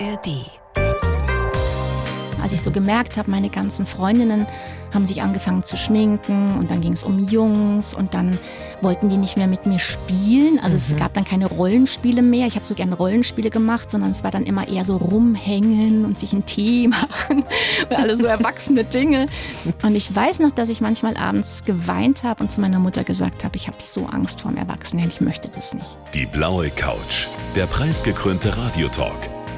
ARD. Als ich so gemerkt habe, meine ganzen Freundinnen haben sich angefangen zu schminken und dann ging es um Jungs und dann wollten die nicht mehr mit mir spielen. Also mhm. es gab dann keine Rollenspiele mehr. Ich habe so gerne Rollenspiele gemacht, sondern es war dann immer eher so rumhängen und sich einen Tee machen und alle so erwachsene Dinge. Und ich weiß noch, dass ich manchmal abends geweint habe und zu meiner Mutter gesagt habe, ich habe so Angst vor dem Erwachsenen, ich möchte das nicht. Die blaue Couch, der preisgekrönte Radiotalk.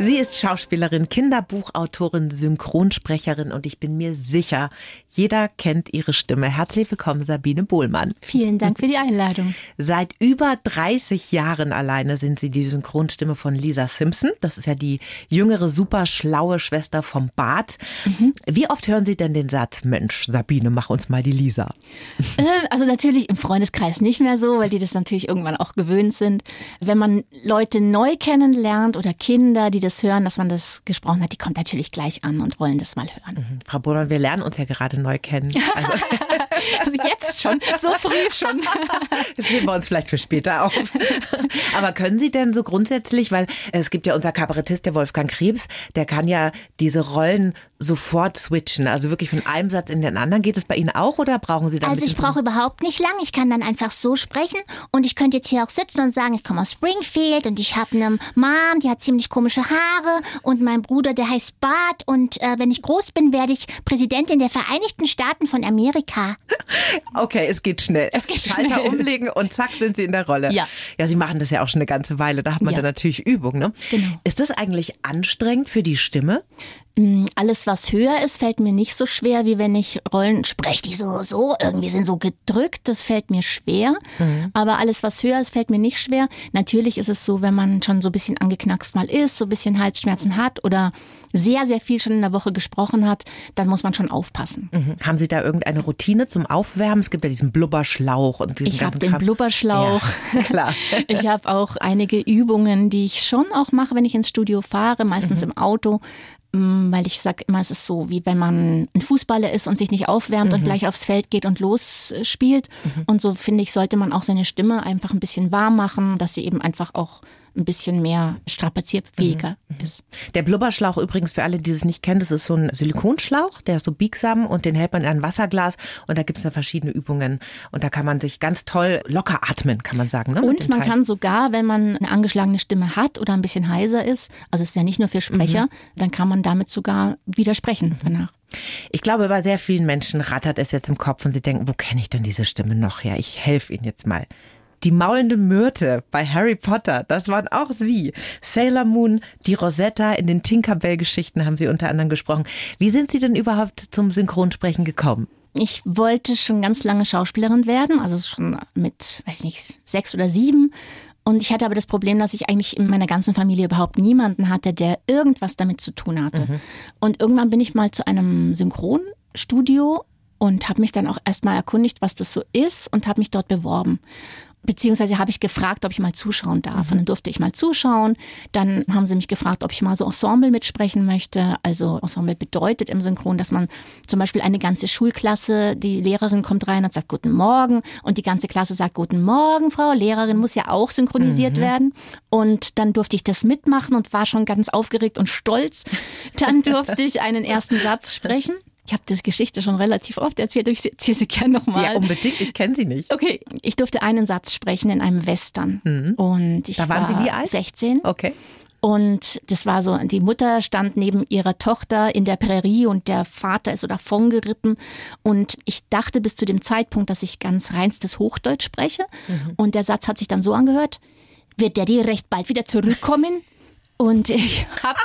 Sie ist Schauspielerin, Kinderbuchautorin, Synchronsprecherin und ich bin mir sicher, jeder kennt ihre Stimme. Herzlich willkommen, Sabine Bohlmann. Vielen Dank für die Einladung. Seit über 30 Jahren alleine sind Sie die Synchronstimme von Lisa Simpson. Das ist ja die jüngere, super schlaue Schwester vom Bart. Mhm. Wie oft hören Sie denn den Satz, Mensch, Sabine, mach uns mal die Lisa? Äh, also natürlich im Freundeskreis nicht mehr so, weil die das natürlich irgendwann auch gewöhnt sind. Wenn man Leute neu kennenlernt oder Kinder, die das das hören, dass man das gesprochen hat, die kommt natürlich gleich an und wollen das mal hören. Mhm. Frau Bohler, wir lernen uns ja gerade neu kennen. Also, also jetzt schon, so früh schon. Das heben wir uns vielleicht für später auf. Aber können Sie denn so grundsätzlich, weil es gibt ja unser Kabarettist, der Wolfgang Krebs, der kann ja diese Rollen sofort switchen, also wirklich von einem Satz in den anderen. Geht es bei Ihnen auch oder brauchen Sie da Also ich brauche überhaupt nicht lang. Ich kann dann einfach so sprechen und ich könnte jetzt hier auch sitzen und sagen, ich komme aus Springfield und ich habe eine Mom, die hat ziemlich komische Haare und mein Bruder, der heißt Bart und äh, wenn ich groß bin, werde ich Präsidentin der Vereinigten Staaten von Amerika. Okay, es geht schnell. Es geht Schalter schnell. umlegen und zack sind Sie in der Rolle. Ja. Ja, Sie machen das ja auch schon eine ganze Weile. Da hat man ja. dann natürlich Übung. Ne? Genau. Ist das eigentlich anstrengend für die Stimme? Mm, alles, was höher ist, fällt mir nicht so schwer, wie wenn ich Rollen spreche, die so, so irgendwie sind so gedrückt. Das fällt mir schwer. Mhm. Aber alles, was höher ist, fällt mir nicht schwer. Natürlich ist es so, wenn man schon so ein bisschen angeknackst mal ist, so ein bisschen Halsschmerzen hat oder sehr, sehr viel schon in der Woche gesprochen hat, dann muss man schon aufpassen. Mhm. Haben Sie da irgendeine Routine zum Aufwärmen? Es gibt ja diesen Blubberschlauch und diesen Ich habe den Blubberschlauch. Ja, klar. ich habe auch einige Übungen, die ich schon auch mache, wenn ich ins Studio fahre, meistens mhm. im Auto. Mm, weil ich sage immer, es ist so, wie wenn man ein Fußballer ist und sich nicht aufwärmt mhm. und gleich aufs Feld geht und losspielt. Mhm. Und so finde ich, sollte man auch seine Stimme einfach ein bisschen warm machen, dass sie eben einfach auch ein bisschen mehr strapazierfähiger mhm. mhm. ist. Der Blubberschlauch übrigens für alle, die es nicht kennen, das ist so ein Silikonschlauch, der ist so biegsam und den hält man in ein Wasserglas und da gibt es dann verschiedene Übungen und da kann man sich ganz toll locker atmen, kann man sagen. Ne, und man Teil. kann sogar, wenn man eine angeschlagene Stimme hat oder ein bisschen heiser ist, also es ist ja nicht nur für Sprecher, mhm. dann kann man damit sogar widersprechen danach. Ich glaube, bei sehr vielen Menschen rattert es jetzt im Kopf und sie denken, wo kenne ich denn diese Stimme noch her? Ich helfe Ihnen jetzt mal. Die maulende Myrte bei Harry Potter, das waren auch Sie. Sailor Moon, die Rosetta, in den Tinkerbell-Geschichten haben Sie unter anderem gesprochen. Wie sind Sie denn überhaupt zum Synchronsprechen gekommen? Ich wollte schon ganz lange Schauspielerin werden, also schon mit, weiß nicht, sechs oder sieben. Und ich hatte aber das Problem, dass ich eigentlich in meiner ganzen Familie überhaupt niemanden hatte, der irgendwas damit zu tun hatte. Mhm. Und irgendwann bin ich mal zu einem Synchronstudio und habe mich dann auch erstmal erkundigt, was das so ist und habe mich dort beworben. Beziehungsweise habe ich gefragt, ob ich mal zuschauen darf. Mhm. Und dann durfte ich mal zuschauen. Dann haben sie mich gefragt, ob ich mal so Ensemble mitsprechen möchte. Also Ensemble bedeutet im Synchron, dass man zum Beispiel eine ganze Schulklasse, die Lehrerin kommt rein und sagt Guten Morgen und die ganze Klasse sagt Guten Morgen, Frau Lehrerin, muss ja auch synchronisiert mhm. werden. Und dann durfte ich das mitmachen und war schon ganz aufgeregt und stolz. Dann durfte ich einen ersten Satz sprechen. Ich habe das Geschichte schon relativ oft erzählt, ich erzähle sie gerne nochmal. Ja, unbedingt, ich kenne sie nicht. Okay, ich durfte einen Satz sprechen in einem Western. Mhm. Und ich da waren war Sie wie alt? 16. Okay. Und das war so, die Mutter stand neben ihrer Tochter in der Prärie und der Vater ist so davon geritten. Und ich dachte bis zu dem Zeitpunkt, dass ich ganz reinstes Hochdeutsch spreche. Mhm. Und der Satz hat sich dann so angehört, wird Daddy recht bald wieder zurückkommen? Und ich habe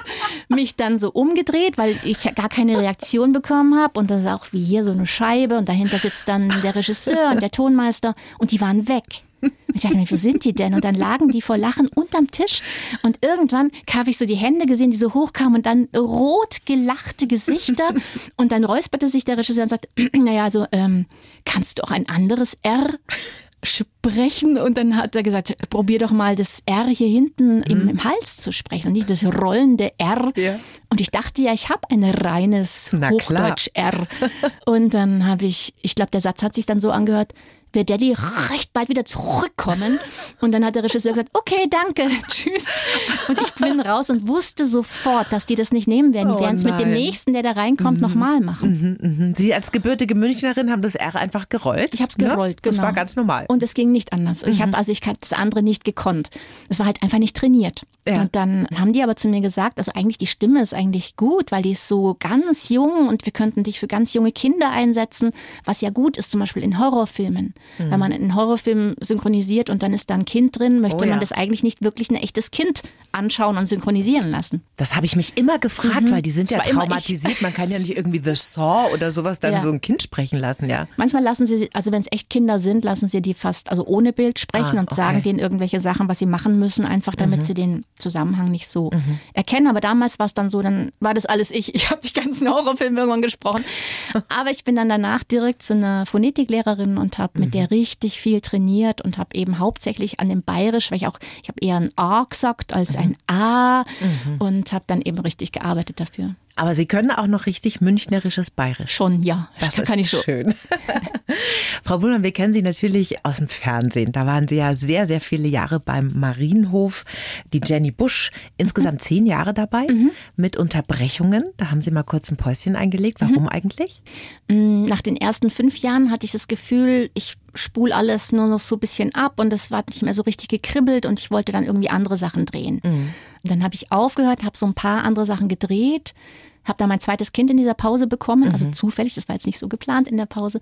mich dann so umgedreht, weil ich gar keine Reaktion bekommen habe. Und das ist auch wie hier so eine Scheibe. Und dahinter sitzt dann der Regisseur und der Tonmeister. Und die waren weg. Und ich dachte mir, wo sind die denn? Und dann lagen die vor Lachen unterm Tisch. Und irgendwann habe ich so die Hände gesehen, die so hochkamen und dann rot gelachte Gesichter. Und dann räusperte sich der Regisseur und sagte, naja, also ähm, kannst du auch ein anderes R sprechen und dann hat er gesagt, probier doch mal das R hier hinten mhm. im, im, Hals zu sprechen und nicht das rollende R. Ja. Und ich dachte ja, ich habe ein reines Hochdeutsch R. und dann habe ich, ich glaube, der Satz hat sich dann so angehört, wird Daddy recht bald wieder zurückkommen. Und dann hat der Regisseur gesagt, okay, danke, tschüss. Und ich bin raus und wusste sofort, dass die das nicht nehmen werden. Die oh werden es mit dem nächsten, der da reinkommt, mhm. nochmal machen. Mhm, mhm. Sie als gebürtige Münchnerin haben das R einfach gerollt? Ich habe es gerollt, ne? Das war genau. ganz normal. Und es ging nicht anders. Ich habe mhm. also ich habe das andere nicht gekonnt. Es war halt einfach nicht trainiert. Ja. Und dann haben die aber zu mir gesagt, also eigentlich die Stimme ist eigentlich gut, weil die ist so ganz jung und wir könnten dich für ganz junge Kinder einsetzen, was ja gut ist, zum Beispiel in Horrorfilmen. Mhm. Wenn man einen Horrorfilm synchronisiert und dann ist da ein Kind drin, möchte oh, man das eigentlich nicht wirklich ein echtes Kind anschauen und synchronisieren lassen. Das habe ich mich immer gefragt, mhm. weil die sind das ja traumatisiert. Man kann ja nicht irgendwie The Saw oder sowas dann ja. so ein Kind sprechen lassen, ja. Manchmal lassen sie, also wenn es echt Kinder sind, lassen sie die fast also ohne Bild sprechen ah, und okay. sagen denen irgendwelche Sachen, was sie machen müssen, einfach damit mhm. sie den Zusammenhang nicht so mhm. erkennen. Aber damals war es dann so, dann war das alles ich. Ich habe die ganzen Horrorfilme irgendwann gesprochen. Aber ich bin dann danach direkt zu einer Phonetiklehrerin und habe mit der richtig viel trainiert und habe eben hauptsächlich an dem Bayerisch, weil ich auch, ich habe eher ein A gesagt als ein A mhm. und habe dann eben richtig gearbeitet dafür. Aber Sie können auch noch richtig münchnerisches Bayerisch. Schon, ja. Das kann, ist ich so. schön. Frau Bullmann, wir kennen Sie natürlich aus dem Fernsehen. Da waren Sie ja sehr, sehr viele Jahre beim Marienhof. Die Jenny Busch, insgesamt mhm. zehn Jahre dabei, mhm. mit Unterbrechungen. Da haben Sie mal kurz ein Päuschen eingelegt. Warum mhm. eigentlich? Mm, nach den ersten fünf Jahren hatte ich das Gefühl, ich spul alles nur noch so ein bisschen ab und es war nicht mehr so richtig gekribbelt und ich wollte dann irgendwie andere Sachen drehen. Mhm. Dann habe ich aufgehört, habe so ein paar andere Sachen gedreht, habe dann mein zweites Kind in dieser Pause bekommen, also mhm. also zufällig, das war jetzt nicht so geplant in der Pause.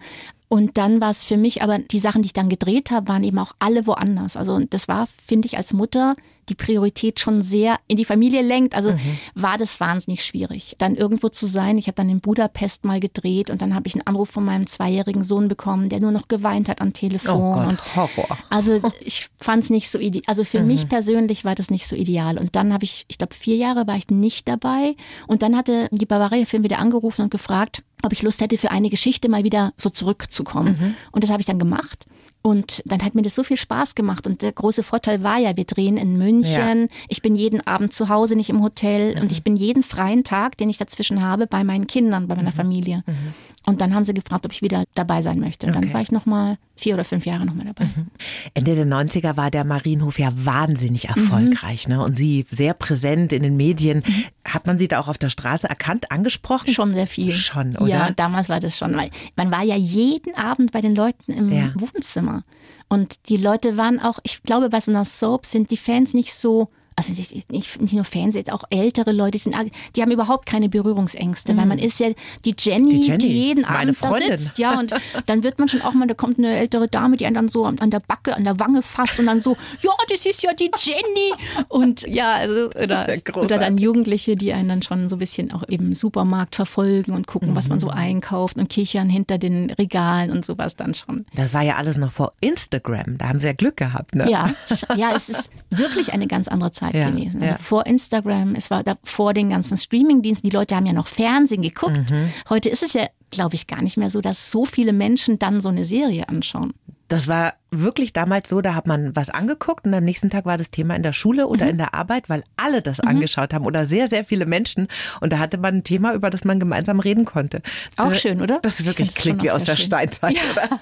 Und dann war es für mich, aber die Sachen, die ich dann gedreht habe, waren eben auch alle woanders. Also das war, finde ich, als Mutter die Priorität schon sehr in die Familie lenkt. Also mhm. war das wahnsinnig schwierig, dann irgendwo zu sein. Ich habe dann in Budapest mal gedreht und dann habe ich einen Anruf von meinem zweijährigen Sohn bekommen, der nur noch geweint hat am Telefon. Oh Gott, und Horror. Also ich fand es nicht so ideal. Also für mhm. mich persönlich war das nicht so ideal. Und dann habe ich, ich glaube, vier Jahre war ich nicht dabei. Und dann hatte die Bavaria Film wieder angerufen und gefragt, ob ich Lust hätte, für eine Geschichte mal wieder so zurückzukommen. Mhm. Und das habe ich dann gemacht. Und dann hat mir das so viel Spaß gemacht. Und der große Vorteil war ja, wir drehen in München. Ja. Ich bin jeden Abend zu Hause, nicht im Hotel. Mhm. Und ich bin jeden freien Tag, den ich dazwischen habe, bei meinen Kindern, bei meiner mhm. Familie. Mhm. Und dann haben sie gefragt, ob ich wieder dabei sein möchte. Und okay. dann war ich nochmal vier oder fünf Jahre nochmal dabei. Mhm. Ende der 90er war der Marienhof ja wahnsinnig erfolgreich. Ne? Und Sie sehr präsent in den Medien. Mhm. Hat man Sie da auch auf der Straße erkannt, angesprochen? Schon sehr viel. Schon, oder? Ja, damals war das schon. Weil man war ja jeden Abend bei den Leuten im ja. Wohnzimmer. Und die Leute waren auch, ich glaube, bei so einer Soap sind die Fans nicht so also nicht, nicht nur Fans, jetzt auch ältere Leute, die, sind, die haben überhaupt keine Berührungsängste, mhm. weil man ist ja die Jenny, die, Jenny, die jeden Abend da sitzt. Ja, und dann wird man schon auch mal, da kommt eine ältere Dame, die einen dann so an der Backe, an der Wange fasst und dann so, ja, das ist ja die Jenny. Und ja, also, oder, ja oder dann Jugendliche, die einen dann schon so ein bisschen auch im Supermarkt verfolgen und gucken, mhm. was man so mhm. einkauft und kichern hinter den Regalen und sowas dann schon. Das war ja alles noch vor Instagram, da haben sie ja Glück gehabt, ne? Ja, ja, es ist wirklich eine ganz andere Zeit. Zeit ja, gewesen. Also ja. vor Instagram, es war da vor den ganzen Streamingdiensten. Die Leute haben ja noch Fernsehen geguckt. Mhm. Heute ist es ja, glaube ich, gar nicht mehr so, dass so viele Menschen dann so eine Serie anschauen. Das war wirklich damals so, da hat man was angeguckt und am nächsten Tag war das Thema in der Schule oder mhm. in der Arbeit, weil alle das mhm. angeschaut haben oder sehr, sehr viele Menschen. Und da hatte man ein Thema, über das man gemeinsam reden konnte. Auch schön, oder? Das wirklich klingt wie aus der schön. Steinzeit, ja. oder?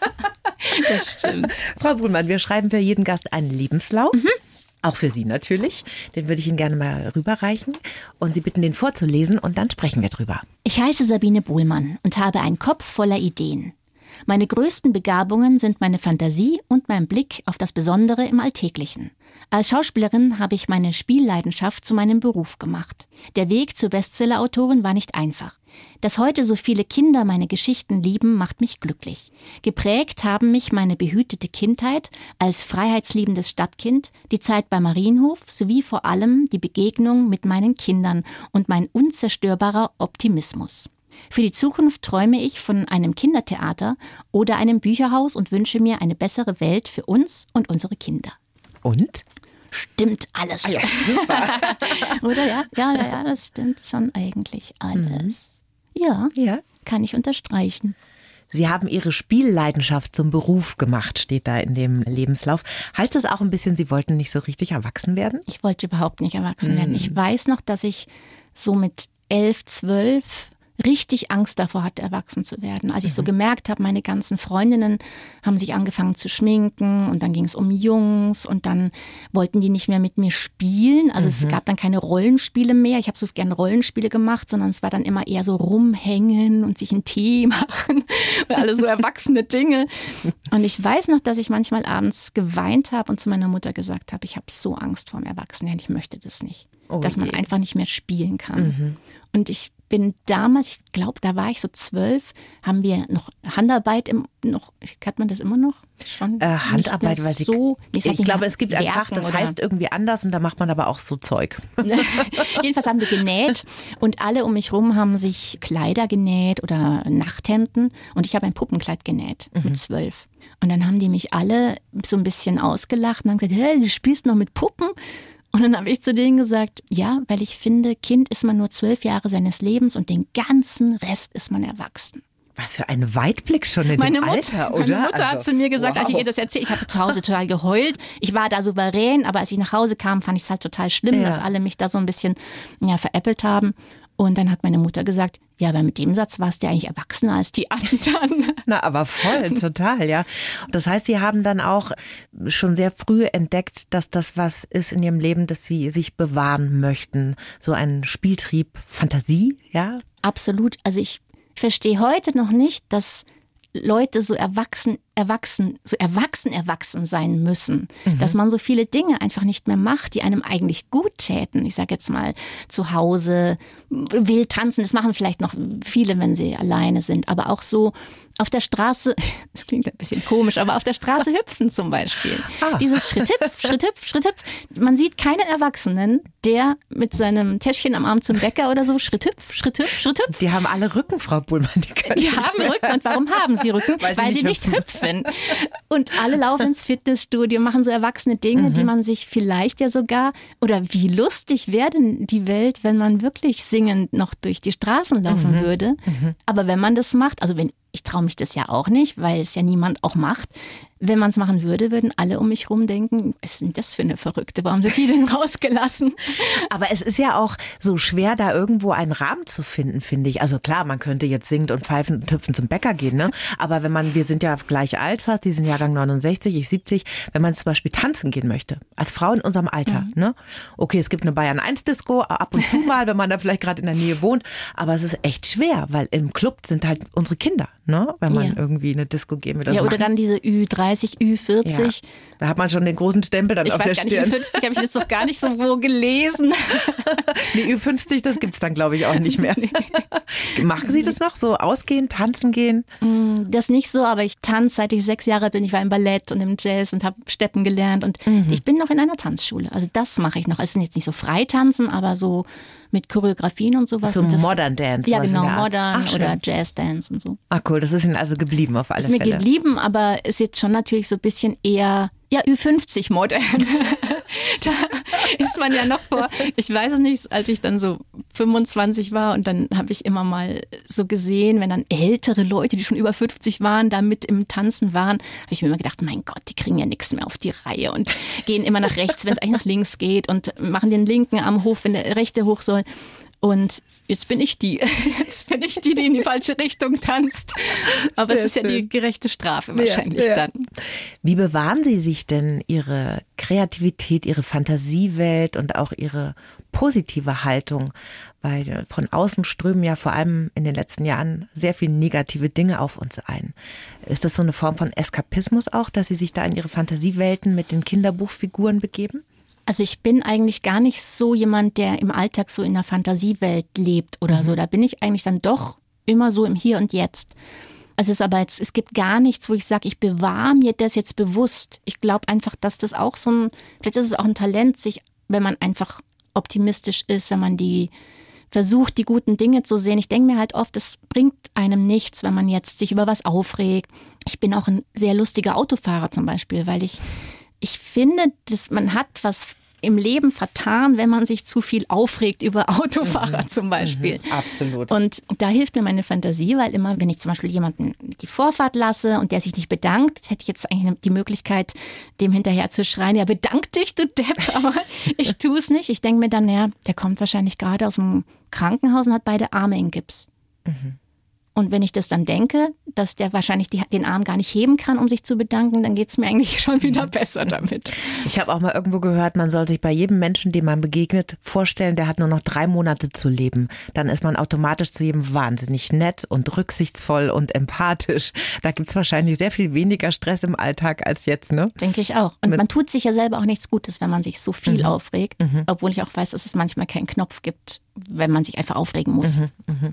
das stimmt. Frau Brunmann, wir schreiben für jeden Gast einen Lebenslauf. Mhm. Auch für Sie natürlich. Den würde ich Ihnen gerne mal rüberreichen und Sie bitten, den vorzulesen und dann sprechen wir drüber. Ich heiße Sabine Bohlmann und habe einen Kopf voller Ideen. Meine größten Begabungen sind meine Fantasie und mein Blick auf das Besondere im Alltäglichen. Als Schauspielerin habe ich meine Spielleidenschaft zu meinem Beruf gemacht. Der Weg zur Bestsellerautorin war nicht einfach. Dass heute so viele Kinder meine Geschichten lieben, macht mich glücklich. Geprägt haben mich meine behütete Kindheit als freiheitsliebendes Stadtkind, die Zeit bei Marienhof sowie vor allem die Begegnung mit meinen Kindern und mein unzerstörbarer Optimismus. Für die Zukunft träume ich von einem Kindertheater oder einem Bücherhaus und wünsche mir eine bessere Welt für uns und unsere Kinder. Und? Stimmt alles. Ah ja, super. oder ja, ja, ja, ja, das stimmt schon eigentlich alles. Ja, ja. kann ich unterstreichen. Sie haben Ihre Spielleidenschaft zum Beruf gemacht, steht da in dem Lebenslauf. Heißt das auch ein bisschen, Sie wollten nicht so richtig erwachsen werden? Ich wollte überhaupt nicht erwachsen werden. Ich weiß noch, dass ich so mit elf, zwölf richtig Angst davor hatte, erwachsen zu werden. Als ich so gemerkt habe, meine ganzen Freundinnen haben sich angefangen zu schminken und dann ging es um Jungs und dann wollten die nicht mehr mit mir spielen. Also es gab dann keine Rollenspiele mehr. Ich habe so gerne Rollenspiele gemacht, sondern es war dann immer eher so rumhängen und sich einen Tee machen und alle so erwachsene Dinge. Und ich weiß noch, dass ich manchmal abends geweint habe und zu meiner Mutter gesagt habe, ich habe so Angst vor dem Erwachsenwerden, ich möchte das nicht. Oh dass man je. einfach nicht mehr spielen kann. Und ich bin damals, ich glaube, da war ich so zwölf, haben wir noch Handarbeit im, noch, hat man das immer noch? Schon Äh, Handarbeit, weil Sie. so, ich nicht glaube, es gibt ein Fach, das heißt irgendwie anders und da macht man aber auch so Zeug. Jedenfalls haben wir genäht und alle um mich rum haben sich Kleider genäht oder Nachthemden und ich habe ein Puppenkleid genäht mit zwölf. Und dann haben die mich alle so ein bisschen ausgelacht und haben gesagt, hey, du spielst noch mit Puppen? Und dann habe ich zu denen gesagt, ja, weil ich finde, Kind ist man nur zwölf Jahre seines Lebens und den ganzen Rest ist man erwachsen. Was für ein Weitblick schon in Meine dem Mutter, Alter, oder? meine Mutter hat Also, zu mir gesagt, als ich wow. ihr das erzählt, ich habe zu Hause total geheult. Ich war da souverän, aber als ich nach Hause kam, fand ich es halt total schlimm, Ja. dass alle mich da so ein bisschen ja, veräppelt haben. Und dann hat meine Mutter gesagt, ja, aber mit dem Satz warst du ja eigentlich erwachsener als die anderen. Na, aber voll, total, ja. Das heißt, Sie haben dann auch schon sehr früh entdeckt, dass das was ist in Ihrem Leben, dass Sie sich bewahren möchten. So ein Spieltrieb, Fantasie, ja? Absolut. Also ich verstehe heute noch nicht, dass Leute so erwachsen, erwachsen, so erwachsen, erwachsen sein müssen, dass man so viele Dinge einfach nicht mehr macht, die einem eigentlich gut täten. Ich sage jetzt mal zu Hause wild tanzen, das machen vielleicht noch viele, wenn sie alleine sind, aber auch so auf der Straße, das klingt ein bisschen komisch, aber auf der Straße hüpfen zum Beispiel. Ah. Dieses Schritthüpf, Schritthüpf, Schritthüpf. Man sieht keinen Erwachsenen, der mit seinem Täschchen am Arm zum Bäcker oder so Schritthüpf, Schritthüpf, Schritthüpf. Die haben alle Rücken, Frau Buhlmann. Die, Die nicht haben. Rücken. Und warum haben sie Rücken? Weil Weil, sie sie, nicht nicht hüpfen. Und alle laufen ins Fitnessstudio, machen so erwachsene Dinge, Mhm. die man sich vielleicht ja sogar, oder wie lustig wäre denn die Welt, wenn man wirklich singend noch durch die Straßen laufen Mhm. würde. Aber wenn man das macht, also wenn ich traue mich das ja auch nicht, weil es ja niemand auch macht. Wenn man es machen würde, würden alle um mich rum denken, was ist denn das für eine Verrückte? Warum sind die denn rausgelassen? Aber es ist ja auch so schwer, da irgendwo einen Rahmen zu finden, finde ich. Also klar, man könnte jetzt singend und pfeifend und hüpfen zum Bäcker gehen, ne? Aber wenn man, wir sind ja gleich alt fast, die sind Jahrgang 69, ich 70, wenn man zum Beispiel tanzen gehen möchte, als Frau in unserem Alter, ne? Okay, es gibt eine Bayern 1 Disco, ab und zu mal, wenn man da vielleicht gerade in der Nähe wohnt, aber es ist echt schwer, weil im Club sind halt unsere Kinder, ne? Wenn man Ja. irgendwie eine Disco gehen will. Ja, oder machen. dann diese Ü30, Ü40. Ja. Da hat man schon den großen Stempel dann Ich auf der weiß gar nicht, Stirn. Ü50 habe ich jetzt noch gar nicht so wo gelesen. Nee, Ü50, das gibt's dann, glaube ich, auch nicht mehr. Machen Sie das noch? So ausgehen, tanzen gehen? Das nicht so, aber ich tanze seit ich sechs Jahre bin. Ich war im Ballett und im Jazz und habe Steppen gelernt und Mhm. ich bin noch in einer Tanzschule. Also das mache ich noch. Es ist jetzt nicht so frei tanzen, aber so mit Choreografien und sowas. So und das, Modern Dance, Ja, genau. Modern Ach, oder. Jazz Dance und so. Ah, cool, das ist Ihnen also geblieben auf alle Ist mir Fälle. geblieben, aber ist jetzt schon natürlich so ein bisschen eher, ja, Ü50 modern. da ist man ja noch vor, ich weiß es nicht, als ich dann so 25 war und dann habe ich immer mal so gesehen, wenn dann ältere Leute, die schon über 50 waren, da mit im Tanzen waren, habe ich mir immer gedacht, mein Gott, die kriegen ja nichts mehr auf die Reihe und gehen immer nach rechts, wenn es eigentlich nach links geht und machen den linken am Hof, wenn der rechte hoch soll. Und jetzt bin ich die. Jetzt bin ich die, die in die falsche Richtung tanzt. Aber Sehr es ist ja schön. die gerechte Strafe wahrscheinlich ja. dann. Wie bewahren Sie sich denn Ihre Kreativität, Ihre Fantasiewelt und auch Ihre positive Haltung, weil von außen strömen ja vor allem in den letzten Jahren sehr viele negative Dinge auf uns ein. Ist das so eine Form von Eskapismus auch, dass Sie sich da in Ihre Fantasiewelten mit den Kinderbuchfiguren begeben? Also ich bin eigentlich gar nicht so jemand, der im Alltag so in der Fantasiewelt lebt oder mhm. so. Da bin ich eigentlich dann doch immer so im Hier und Jetzt. Also es ist aber jetzt, es gibt gar nichts, wo ich sage, ich bewahre mir das jetzt bewusst. Ich glaube einfach, dass das auch so ein, vielleicht ist es auch ein Talent, sich, wenn man einfach optimistisch ist, wenn man die versucht, die guten Dinge zu sehen. Ich denke mir halt oft, es bringt einem nichts, wenn man jetzt sich über was aufregt. Ich bin auch ein sehr lustiger Autofahrer zum Beispiel, weil ich, ich finde, dass man hat was im Leben vertan, wenn man sich zu viel aufregt über Autofahrer mhm. zum Beispiel. Mhm. Absolut. Und da hilft mir meine Fantasie, weil immer, wenn ich zum Beispiel jemanden die Vorfahrt lasse und der sich nicht bedankt, hätte ich jetzt eigentlich die Möglichkeit, dem hinterher zu schreien, ja, bedank dich, du Depp, aber ich tue es nicht. Ich denke mir dann, ja, der kommt wahrscheinlich gerade aus dem Krankenhaus und hat beide Arme in Gips. Mhm. Und wenn ich das dann denke, dass der wahrscheinlich die, den Arm gar nicht heben kann, um sich zu bedanken, dann geht es mir eigentlich schon wieder besser damit. Ich habe auch mal irgendwo gehört, man soll sich bei jedem Menschen, dem man begegnet, vorstellen, der hat nur noch drei Monate zu leben. Dann ist man automatisch zu jedem wahnsinnig nett und rücksichtsvoll und empathisch. Da gibt es wahrscheinlich sehr viel weniger Stress im Alltag als jetzt, ne? Denke ich auch. Und Mit man tut sich ja selber auch nichts Gutes, wenn man sich so viel mhm. aufregt. Mhm. Obwohl ich auch weiß, dass es manchmal keinen Knopf gibt, wenn man sich einfach aufregen muss. Mhm, mh.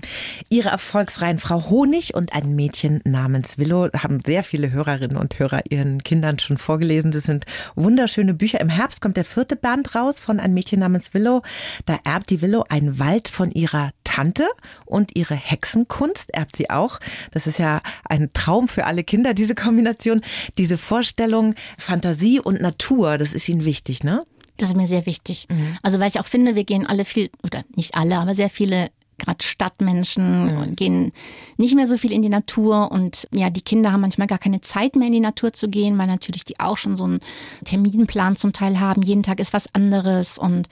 Ihre erfolgsreihen Frau Honig und ein Mädchen namens Willow haben sehr viele Hörerinnen und Hörer ihren Kindern schon vorgelesen. Das sind wunderschöne Bücher. Im Herbst kommt der vierte Band raus von ein Mädchen namens Willow. Da erbt die Willow einen Wald von ihrer Tante und ihre Hexenkunst erbt sie auch. Das ist ja ein Traum für alle Kinder, diese Kombination, diese Vorstellung Fantasie und Natur, das ist ihnen wichtig, ne? Das ist mir sehr wichtig. Mhm. Also weil ich auch finde, wir gehen alle viel, oder nicht alle, aber sehr viele gerade Stadtmenschen mhm. gehen nicht mehr so viel in die Natur und ja, die Kinder haben manchmal gar keine Zeit mehr in die Natur zu gehen, weil natürlich die auch schon so einen Terminplan zum Teil haben. Jeden Tag ist was anderes und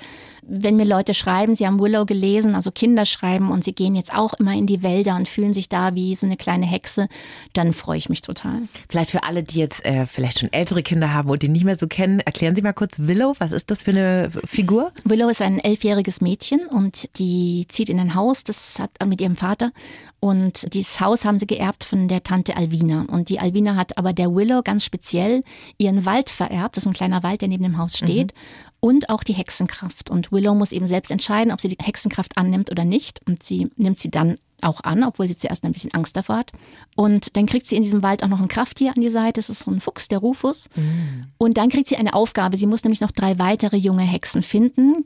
wenn mir Leute schreiben, sie haben Willow gelesen, also Kinder schreiben und sie gehen jetzt auch immer in die Wälder und fühlen sich da wie so eine kleine Hexe, dann freue ich mich total. Vielleicht für alle, die jetzt äh, vielleicht schon ältere Kinder haben und die nicht mehr so kennen, erklären Sie mal kurz Willow. Was ist das für eine Figur? Willow ist ein elfjähriges Mädchen und die zieht in ein Haus, das hat mit ihrem Vater und dieses Haus haben sie geerbt von der Tante Alvina. Und die Alvina hat aber der Willow ganz speziell ihren Wald vererbt. Das ist ein kleiner Wald, der neben dem Haus steht. Mhm und auch die Hexenkraft. Und Willow muss eben selbst entscheiden, ob sie die Hexenkraft annimmt oder nicht. Und sie nimmt sie dann auch an, obwohl sie zuerst ein bisschen Angst davor hat. Und dann kriegt sie in diesem Wald auch noch ein Krafttier an die Seite. Das ist so ein Fuchs, der Rufus. Mhm. Und dann kriegt sie eine Aufgabe. Sie muss nämlich noch drei weitere junge Hexen finden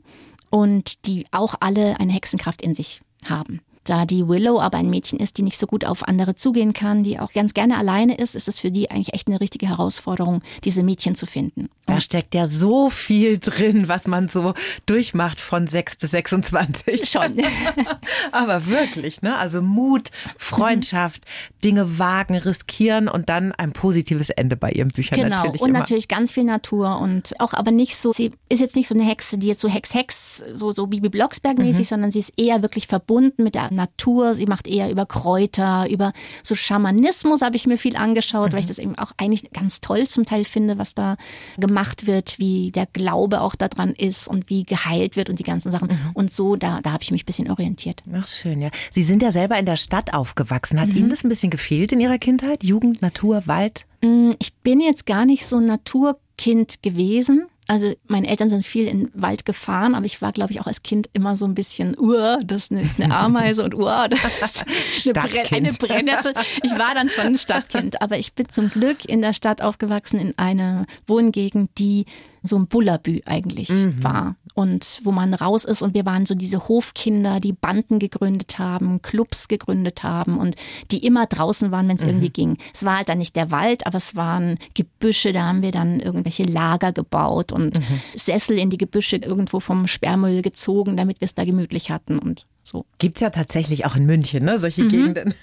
und die auch alle eine Hexenkraft in sich haben. Da die Willow aber ein Mädchen ist, die nicht so gut auf andere zugehen kann, die auch ganz gerne alleine ist, ist es für die eigentlich echt eine richtige Herausforderung, diese Mädchen zu finden. Da steckt ja so viel drin, was man so durchmacht von 6 bis 26. Schon. aber wirklich, ne? Also Mut, Freundschaft, Dinge wagen, riskieren und dann ein positives Ende bei ihren Büchern genau. natürlich. Und immer. natürlich ganz viel Natur und auch aber nicht so, sie ist jetzt nicht so eine Hexe, die jetzt so Hex-Hex, so, so Bibi Blocksberg-mäßig, mhm. sondern sie ist eher wirklich verbunden mit der Natur. Sie macht eher über Kräuter, über so Schamanismus habe ich mir viel angeschaut, mhm. weil ich mhm. das eben auch eigentlich ganz toll zum Teil finde, was da gemacht wird, wie der Glaube auch daran ist und wie geheilt wird und die ganzen Sachen. Mhm. Und so, da, da habe ich mich ein bisschen orientiert. Ach, schön, ja. Sie sind ja selber in der Stadt aufgewachsen. Hat mhm. Ihnen das ein bisschen gefehlt in Ihrer Kindheit? Jugend, Natur, Wald? Mm, ich bin jetzt gar nicht so ein Naturkind gewesen. Also meine Eltern sind viel in den Wald gefahren, aber ich war, glaube ich, auch als Kind immer so ein bisschen, uh, das ist eine Ameise und uh, das ist eine, Brenn, eine Brennnessel. Ich war dann schon ein Stadtkind, aber ich bin zum Glück in der Stadt aufgewachsen, in einer Wohngegend, die so ein Bullabü eigentlich mhm. war. Und wo man raus ist und wir waren so diese Hofkinder, die Banden gegründet haben, Clubs gegründet haben und die immer draußen waren, wenn es mhm. irgendwie ging. Es war halt dann nicht der Wald, aber es waren Gebüsche, da haben wir dann irgendwelche Lager gebaut und mhm. Sessel in die Gebüsche irgendwo vom Sperrmüll gezogen, damit wir es da gemütlich hatten und so. Gibt es ja tatsächlich auch in München, ne, solche mhm. Gegenden.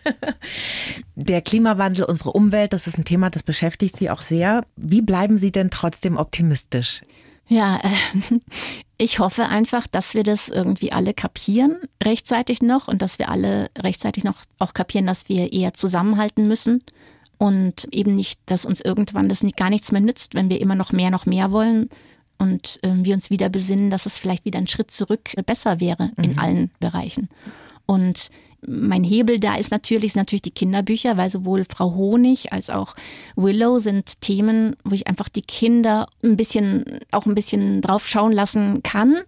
Der Klimawandel, unsere Umwelt, das ist ein Thema, das beschäftigt Sie auch sehr. Wie bleiben Sie denn trotzdem optimistisch? Ja, äh, ich hoffe einfach, dass wir das irgendwie alle kapieren, rechtzeitig noch, und dass wir alle rechtzeitig noch auch kapieren, dass wir eher zusammenhalten müssen und eben nicht, dass uns irgendwann das gar nichts mehr nützt, wenn wir immer noch mehr, noch mehr wollen, und äh, wir uns wieder besinnen, dass es vielleicht wieder ein Schritt zurück besser wäre in Mhm. allen Bereichen. Und mein Hebel da ist natürlich, sind natürlich die Kinderbücher, weil sowohl Frau Honig als auch Willow sind Themen, wo ich einfach die Kinder ein bisschen, auch ein bisschen drauf schauen lassen kann,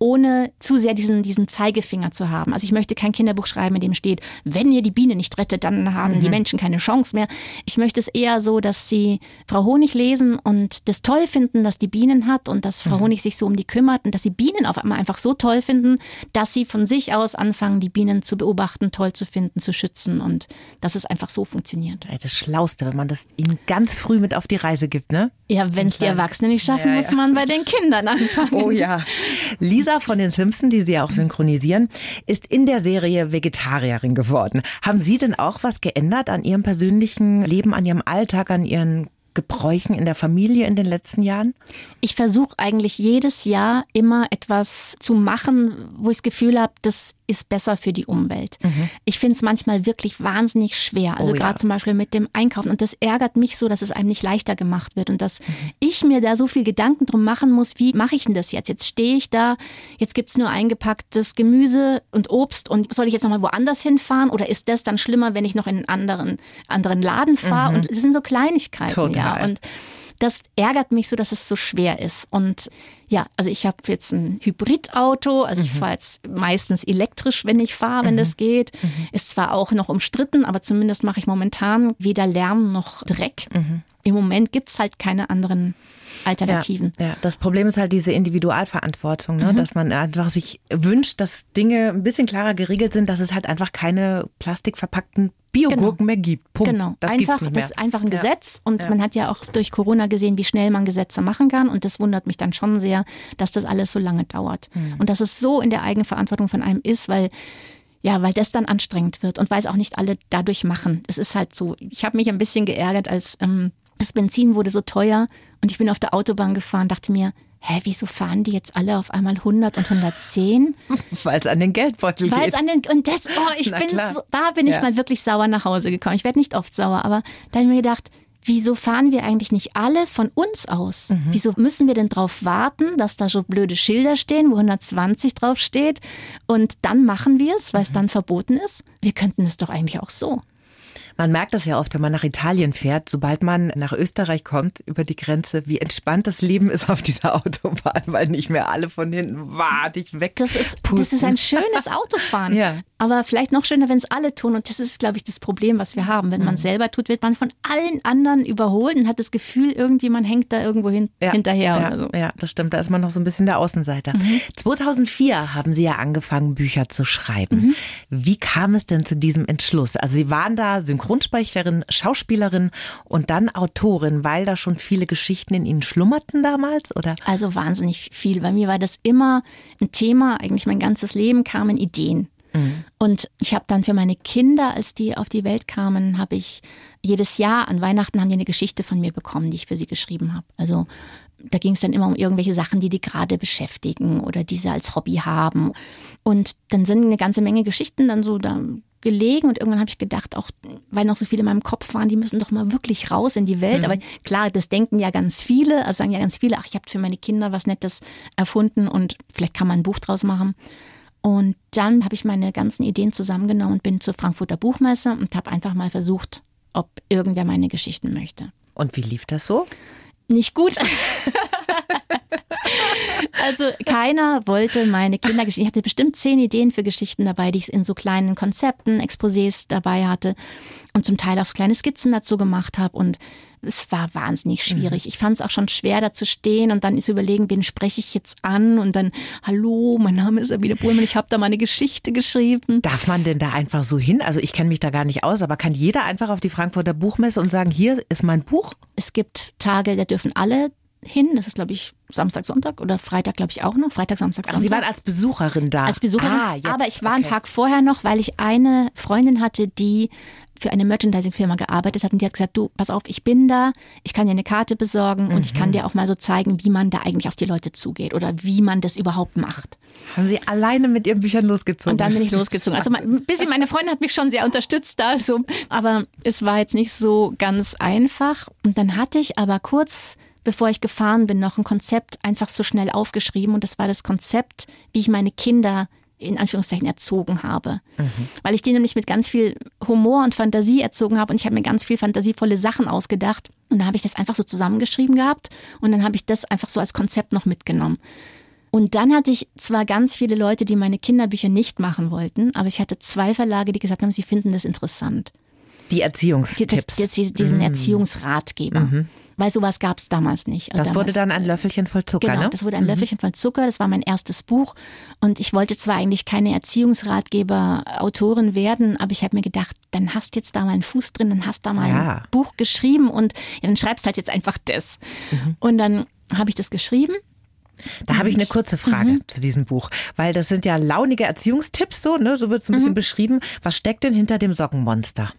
ohne zu sehr diesen, diesen Zeigefinger zu haben. Also ich möchte kein Kinderbuch schreiben, in dem steht, wenn ihr die Biene nicht rettet, dann haben die Menschen keine Chance mehr. Ich möchte es eher so, dass sie Frau Honig lesen und das toll finden, dass die Bienen hat und dass Frau Honig sich so um die kümmert und dass sie Bienen auf einmal einfach so toll finden, dass sie von sich aus anfangen, die Bienen zu beobachten, toll zu finden, zu schützen und dass es einfach so funktioniert. Das Schlauste, wenn man das ihnen ganz früh mit auf die Reise gibt, ne? Ja, wenn es die Erwachsenen nicht schaffen, Ja, muss ja. man bei den Kindern anfangen. Oh ja. Lisa von den Simpsons, die Sie ja auch synchronisieren, ist in der Serie Vegetarierin geworden. Haben Sie denn auch was geändert an Ihrem persönlichen Leben, an Ihrem Alltag, an Ihren Gebräuchen in der Familie in den letzten Jahren? Ich versuche eigentlich jedes Jahr immer etwas zu machen, wo ich das Gefühl habe, das ist besser für die Umwelt. Ich finde es manchmal wirklich wahnsinnig schwer. Also Mhm. Oh ja. gerade zum Beispiel mit dem Einkaufen. Und das ärgert mich so, dass es einem nicht leichter gemacht wird und dass ich mir da so viel Gedanken drum machen muss, wie mache ich denn das jetzt? Jetzt stehe ich da, jetzt gibt's nur eingepacktes Gemüse und Obst und soll ich jetzt nochmal woanders hinfahren? Oder ist das dann schlimmer, wenn ich noch in einen anderen, anderen Laden fahre? Und es sind so Kleinigkeiten. Ja. Total. Und das ärgert mich so, dass es so schwer ist. Und ja, also ich habe jetzt ein Hybridauto, also ich fahre jetzt meistens elektrisch, wenn ich fahre, wenn das geht. Ist zwar auch noch umstritten, aber zumindest mache ich momentan weder Lärm noch Dreck. Im Moment gibt's halt keine anderen Alternativen. Ja, ja, das Problem ist halt diese Individualverantwortung, ne? dass man einfach sich wünscht, dass Dinge ein bisschen klarer geregelt sind, dass es halt einfach keine plastikverpackten Biogurken mehr gibt. Punkt. Genau, Das einfach, gibt's nicht mehr. das ist einfach ein Ja. Gesetz und Ja. man hat ja auch durch Corona gesehen, wie schnell man Gesetze machen kann und das wundert mich dann schon sehr, dass das alles so lange dauert Hm. und dass es so in der Eigenverantwortung von einem ist, weil ja, weil das dann anstrengend wird und weil es auch nicht alle dadurch machen. Es ist halt so. Ich habe mich ein bisschen geärgert, als ähm, das Benzin wurde so teuer und ich bin auf der Autobahn gefahren, dachte mir, hä, wieso fahren die jetzt alle auf einmal 100 und 110? Weil es an den Geldbeutel Weil geht. es an den und das oh, ich bin so, da bin ich Ja. mal wirklich sauer nach Hause gekommen. Ich werde nicht oft sauer, aber da habe ich mir gedacht, wieso fahren wir eigentlich nicht alle von uns aus? Mhm. Wieso müssen wir denn drauf warten, dass da so blöde Schilder stehen, wo 120 drauf steht und dann machen wir es, Mhm. weil es dann verboten ist? Wir könnten es doch eigentlich auch so. Man merkt das ja oft, wenn man nach Italien fährt, sobald man nach Österreich kommt, über die Grenze, wie entspannt das Leben ist auf dieser Autobahn, weil nicht mehr alle von hinten wahr dich weg. Das ist, das ist ein schönes Autofahren. Ja. Aber vielleicht noch schöner, wenn es alle tun. Und das ist, glaube ich, das Problem, was wir haben. Wenn man es selber tut, wird man von allen anderen überholt und hat das Gefühl, irgendwie man hängt da irgendwo hin, Ja, hinterher ja, so. Ja, das stimmt. Da ist man noch so ein bisschen der Außenseiter. 2004 haben Sie ja angefangen, Bücher zu schreiben. Wie kam es denn zu diesem Entschluss? Also Sie waren da Synchronsprecherin, Schauspielerin und dann Autorin, weil da schon viele Geschichten in Ihnen schlummerten damals, oder? Also wahnsinnig viel. Bei mir war das immer ein Thema. Eigentlich mein ganzes Leben kamen Ideen. Und ich habe dann für meine Kinder, als die auf die Welt kamen, habe ich jedes Jahr an Weihnachten haben die eine Geschichte von mir bekommen, die ich für sie geschrieben habe. Also da ging es dann immer um irgendwelche Sachen, die die gerade beschäftigen oder die sie als Hobby haben. Und dann sind eine ganze Menge Geschichten dann so da gelegen und irgendwann habe ich gedacht, auch weil noch so viele in meinem Kopf waren, die müssen doch mal wirklich raus in die Welt. Aber klar, das denken ja ganz viele, also sagen ja ganz viele, ach, ich habe für meine Kinder was Nettes erfunden und vielleicht kann man ein Buch draus machen. Und dann habe ich meine ganzen Ideen zusammengenommen und bin zur Frankfurter Buchmesse und habe einfach mal versucht, ob irgendwer meine Geschichten möchte. Und wie lief das so? Nicht gut. Also keiner wollte meine Kindergeschichten. Ich hatte bestimmt zehn Ideen für Geschichten dabei, die ich in so kleinen Konzepten, Exposés dabei hatte und zum Teil auch so kleine Skizzen dazu gemacht habe. Und es war wahnsinnig schwierig. Ich fand es auch schon schwer, da zu stehen und dann ist überlegen, wen spreche ich jetzt an und dann, hallo, mein Name ist Abida Buhlmann, ich habe da meine Geschichte geschrieben. Darf man denn da einfach so hin? Also ich kenne mich da gar nicht aus, aber kann jeder einfach auf die Frankfurter Buchmesse und sagen, hier ist mein Buch? Es gibt Tage, da dürfen alle hin. Das ist, glaube ich, Samstag, Sonntag oder Freitag, glaube ich, auch noch. Freitag, Samstag, Also Sonntag. Sie waren als Besucherin da. als Besucherin. Ah, jetzt, aber ich war einen okay. Tag vorher noch, weil ich eine Freundin hatte, die für eine Merchandising-Firma gearbeitet hat und die hat gesagt, du, pass auf, ich bin da, ich kann dir eine Karte besorgen und ich Mhm. kann dir auch mal so zeigen, wie man da eigentlich auf die Leute zugeht oder wie man das überhaupt macht. Haben Sie alleine mit Ihren Büchern losgezogen? Und dann bin ich losgezogen. Also ein bisschen, meine Freundin hat mich schon sehr unterstützt da, so, aber es war jetzt nicht so ganz einfach. Und dann hatte ich aber kurz bevor ich gefahren bin, noch ein Konzept einfach so schnell aufgeschrieben. Und das war das Konzept, wie ich meine Kinder in Anführungszeichen erzogen habe. Mhm. Weil ich die nämlich mit ganz viel Humor und Fantasie erzogen habe und ich habe mir ganz viel fantasievolle Sachen ausgedacht. Und da habe ich das einfach so zusammengeschrieben gehabt und dann habe ich das einfach so als Konzept noch mitgenommen. Und dann hatte ich zwar ganz viele Leute, die meine Kinderbücher nicht machen wollten, aber ich hatte zwei Verlage, die gesagt haben, sie finden das interessant. Die Erziehungstipps. Das, das, diesen mhm. Erziehungsratgeber. Mhm. Weil sowas gab es damals nicht. Also das wurde dann ein Löffelchen voll Zucker, genau, ne? das wurde ein mhm. Löffelchen voll Zucker. Das war mein erstes Buch. Und ich wollte zwar eigentlich keine Erziehungsratgeber-Autorin werden, aber ich habe mir gedacht, dann hast jetzt da mal einen Fuß drin, dann hast da mal ja. ein Buch geschrieben und ja, dann schreibst halt jetzt einfach das. Mhm. Und dann habe ich das geschrieben da habe ich eine kurze Frage mhm. zu diesem Buch, weil das sind ja launige Erziehungstipps, so, ne? so wird es ein bisschen mhm. beschrieben. Was steckt denn hinter dem Sockenmonster?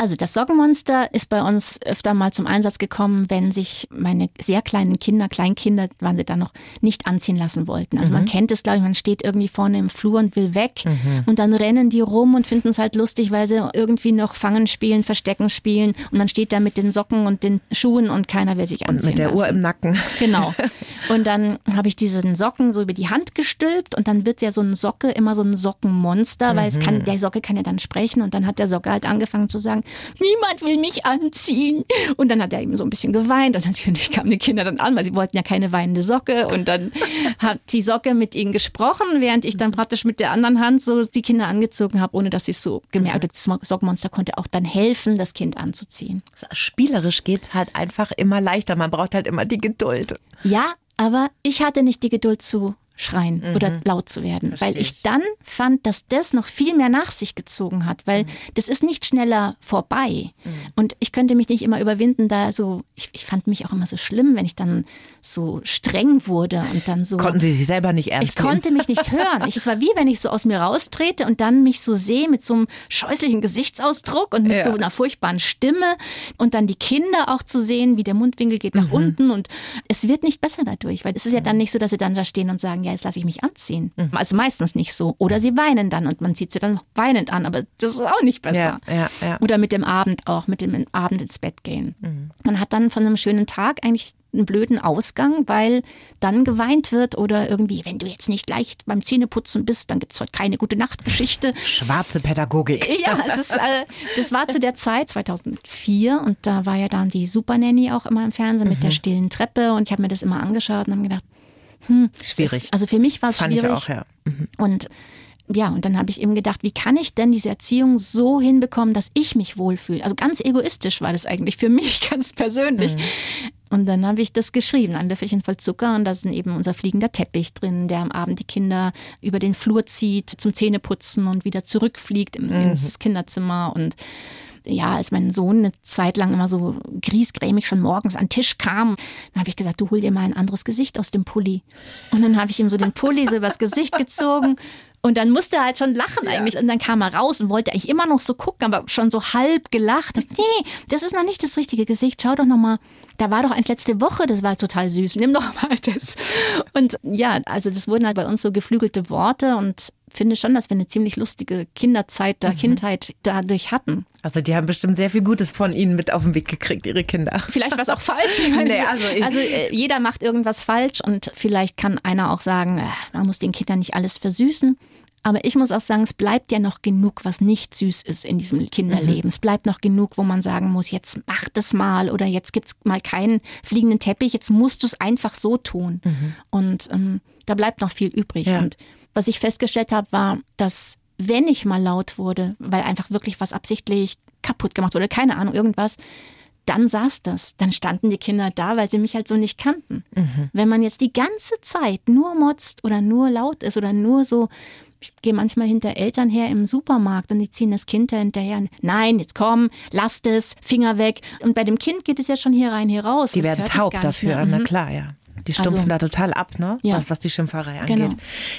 Also das Sockenmonster ist bei uns öfter mal zum Einsatz gekommen, wenn sich meine sehr kleinen Kinder, Kleinkinder waren sie da noch, nicht anziehen lassen wollten. Also mhm. man kennt es, glaube ich, man steht irgendwie vorne im Flur und will weg mhm. und dann rennen die rum und finden es halt lustig, weil sie irgendwie noch Fangen spielen, Verstecken spielen und man steht da mit den Socken und den Schuhen und keiner will sich anziehen Und mit der lassen. Uhr im Nacken. Genau. Und dann habe ich diesen Socken so über die Hand gestülpt und dann wird ja so ein Socke immer so ein Sockenmonster, weil mhm. es kann, mhm. der Socke kann ja dann sprechen und dann hat der Socke halt angefangen zu sagen, niemand will mich anziehen. Und dann hat er eben so ein bisschen geweint und natürlich kamen die Kinder dann an, weil sie wollten ja keine weinende Socke. Und dann hat die Socke mit ihnen gesprochen, während ich dann praktisch mit der anderen Hand so die Kinder angezogen habe, ohne dass sie es so gemerkt haben. Das Sockenmonster konnte auch dann helfen, das Kind anzuziehen. Spielerisch geht es halt einfach immer leichter. Man braucht halt immer die Geduld. Ja, aber ich hatte nicht die Geduld zu schreien mhm. oder laut zu werden, Versteh weil ich dann fand, dass das noch viel mehr nach sich gezogen hat, weil mhm. das ist nicht schneller vorbei. Mhm. Und ich könnte mich nicht immer überwinden, da so, ich, ich, fand mich auch immer so schlimm, wenn ich dann so streng wurde und dann so. Konnten Sie sich selber nicht ernst Ich nehmen? konnte mich nicht hören. Ich, es war wie wenn ich so aus mir raustrete und dann mich so sehe mit so einem scheußlichen Gesichtsausdruck und mit ja. so einer furchtbaren Stimme und dann die Kinder auch zu sehen, wie der Mundwinkel geht nach mhm. unten und es wird nicht besser dadurch, weil es ist ja dann nicht so, dass sie dann da stehen und sagen, ja, jetzt lasse ich mich anziehen. Mhm. Also meistens nicht so. Oder sie weinen dann und man zieht sie dann weinend an, aber das ist auch nicht besser. Ja, ja, ja. Oder mit dem Abend auch, mit dem Abend ins Bett gehen. Mhm. Man hat dann von einem schönen Tag eigentlich einen blöden Ausgang, weil dann geweint wird oder irgendwie, wenn du jetzt nicht gleich beim Zähneputzen bist, dann gibt es heute keine gute Nachtgeschichte. Schwarze Pädagogik. Ja, ist, äh, das war zu der Zeit, 2004, und da war ja dann die Super Nanny auch immer im Fernsehen mhm. mit der stillen Treppe und ich habe mir das immer angeschaut und habe gedacht, hm, schwierig. Ist, also für mich war es schwierig. Ich auch, ja. Mhm. Und ja, und dann habe ich eben gedacht, wie kann ich denn diese Erziehung so hinbekommen, dass ich mich wohlfühle? Also ganz egoistisch war das eigentlich für mich ganz persönlich. Mhm. Und dann habe ich das geschrieben, ein Löffelchen voll Zucker und da sind eben unser fliegender Teppich drin, der am Abend die Kinder über den Flur zieht zum Zähneputzen und wieder zurückfliegt mhm. ins Kinderzimmer und ja, als mein Sohn eine Zeit lang immer so griesgrämig schon morgens an den Tisch kam, dann habe ich gesagt, du hol dir mal ein anderes Gesicht aus dem Pulli. Und dann habe ich ihm so den Pulli so übers Gesicht gezogen und dann musste er halt schon lachen ja. eigentlich. Und dann kam er raus und wollte eigentlich immer noch so gucken, aber schon so halb gelacht. Das, nee, das ist noch nicht das richtige Gesicht. Schau doch noch mal. Da war doch eins letzte Woche, das war total süß. Nimm doch mal das. Und ja, also das wurden halt bei uns so geflügelte Worte und finde schon, dass wir eine ziemlich lustige Kinderzeit der mhm. Kindheit dadurch hatten. Also die haben bestimmt sehr viel Gutes von Ihnen mit auf den Weg gekriegt, Ihre Kinder. Vielleicht war es auch falsch. nee, also, also äh, jeder macht irgendwas falsch und vielleicht kann einer auch sagen, äh, man muss den Kindern nicht alles versüßen. Aber ich muss auch sagen, es bleibt ja noch genug, was nicht süß ist in diesem Kinderleben. Mhm. Es bleibt noch genug, wo man sagen muss, jetzt mach das mal oder jetzt gibt's mal keinen fliegenden Teppich, jetzt musst du es einfach so tun. Mhm. Und ähm, da bleibt noch viel übrig. Ja. Und was ich festgestellt habe, war, dass wenn ich mal laut wurde, weil einfach wirklich was absichtlich kaputt gemacht wurde, keine Ahnung, irgendwas, dann saß das. Dann standen die Kinder da, weil sie mich halt so nicht kannten. Mhm. Wenn man jetzt die ganze Zeit nur motzt oder nur laut ist oder nur so, ich gehe manchmal hinter Eltern her im Supermarkt und die ziehen das Kind da hinterher. Nein, jetzt komm, lasst es, Finger weg. Und bei dem Kind geht es ja schon hier rein, hier raus. Die werden taub dafür, na mhm. klar, ja. Die stumpfen also, da total ab, ne? Ja. Was, was die Schimpferei angeht. Genau.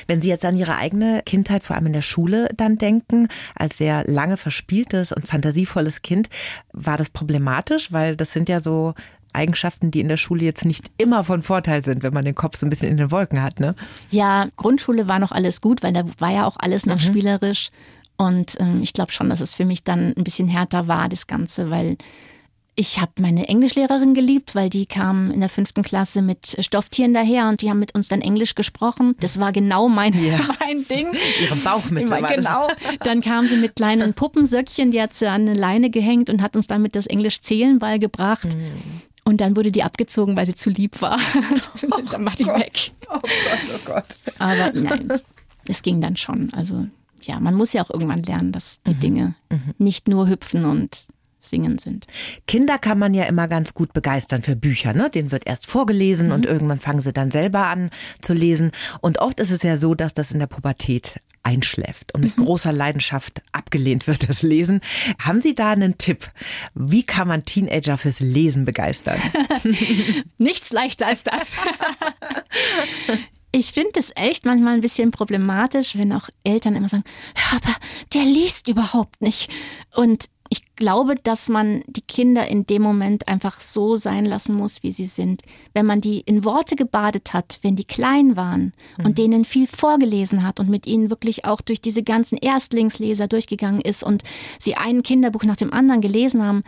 Wenn Sie jetzt an Ihre eigene Kindheit, vor allem in der Schule, dann denken, als sehr lange verspieltes und fantasievolles Kind, war das problematisch? Weil das sind ja so Eigenschaften, die in der Schule jetzt nicht immer von Vorteil sind, wenn man den Kopf so ein bisschen in den Wolken hat, ne? Ja, Grundschule war noch alles gut, weil da war ja auch alles noch mhm. spielerisch. Und ähm, ich glaube schon, dass es für mich dann ein bisschen härter war, das Ganze, weil Ich habe meine Englischlehrerin geliebt, weil die kam in der fünften Klasse mit Stofftieren daher und die haben mit uns dann Englisch gesprochen. Das war genau mein, ja. mein Ding. Ihre Bauchmütze war Genau. Dann kam sie mit kleinen Puppensöckchen, die hat sie an eine Leine gehängt und hat uns damit das Englisch Zählen beigebracht. Mhm. Und dann wurde die abgezogen, weil sie zu lieb war. Oh dann war die Gott. weg. Oh Gott, oh Gott. Aber nein, es ging dann schon. Also ja, man muss ja auch irgendwann lernen, dass die mhm. Dinge mhm. nicht nur hüpfen und singen sind. Kinder kann man ja immer ganz gut begeistern für Bücher. Ne? Denen wird erst vorgelesen mhm. und irgendwann fangen sie dann selber an zu lesen. Und oft ist es ja so, dass das in der Pubertät einschläft und mit mhm. großer Leidenschaft abgelehnt wird, das Lesen. Haben Sie da einen Tipp? Wie kann man Teenager fürs Lesen begeistern? Nichts leichter als das. Ich finde es echt manchmal ein bisschen problematisch, wenn auch Eltern immer sagen, aber der liest überhaupt nicht. Und ich glaube, dass man die Kinder in dem Moment einfach so sein lassen muss, wie sie sind. Wenn man die in Worte gebadet hat, wenn die klein waren mhm. und denen viel vorgelesen hat und mit ihnen wirklich auch durch diese ganzen Erstlingsleser durchgegangen ist und sie ein Kinderbuch nach dem anderen gelesen haben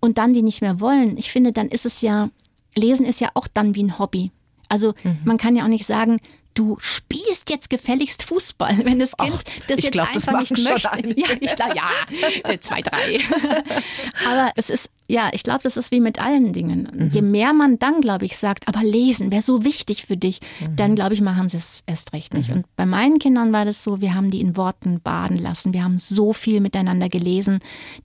und dann die nicht mehr wollen, ich finde, dann ist es ja, Lesen ist ja auch dann wie ein Hobby. Also mhm. man kann ja auch nicht sagen, du spielst jetzt gefälligst Fußball, wenn das Kind Ach, das jetzt glaub, einfach das nicht möchte. Ja, ich glaub, ja, äh, zwei, drei. Aber es ist ja, ich glaube, das ist wie mit allen Dingen. Mhm. Je mehr man dann, glaube ich, sagt, aber lesen wäre so wichtig für dich, mhm. dann, glaube ich, machen sie es erst recht nicht. Mhm. Und bei meinen Kindern war das so, wir haben die in Worten baden lassen. Wir haben so viel miteinander gelesen.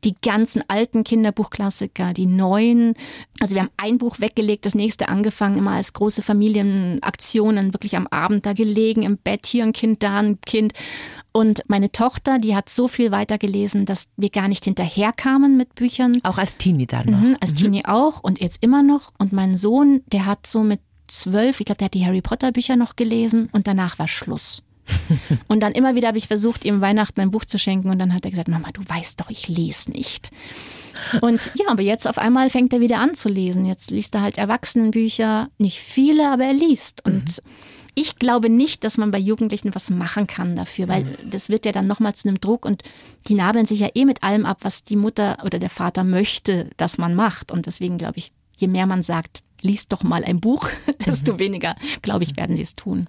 Die ganzen alten Kinderbuchklassiker, die neuen. Also wir haben ein Buch weggelegt, das nächste angefangen, immer als große Familienaktionen, wirklich am Abend da gelegen, im Bett, hier ein Kind, da ein Kind. Und meine Tochter, die hat so viel weitergelesen, dass wir gar nicht hinterherkamen mit Büchern. Auch als Teenie dann noch. Mhm, als mhm. Teenie auch und jetzt immer noch. Und mein Sohn, der hat so mit zwölf, ich glaube, der hat die Harry Potter Bücher noch gelesen und danach war Schluss. und dann immer wieder habe ich versucht, ihm Weihnachten ein Buch zu schenken und dann hat er gesagt, Mama, du weißt doch, ich lese nicht. Und ja, aber jetzt auf einmal fängt er wieder an zu lesen. Jetzt liest er halt Erwachsenenbücher, nicht viele, aber er liest. Und mhm ich glaube nicht, dass man bei Jugendlichen was machen kann dafür, weil mhm. das wird ja dann nochmal zu einem Druck und die nabeln sich ja eh mit allem ab, was die Mutter oder der Vater möchte, dass man macht. Und deswegen glaube ich, je mehr man sagt, liest doch mal ein Buch, desto mhm. weniger, glaube ich, werden sie es tun.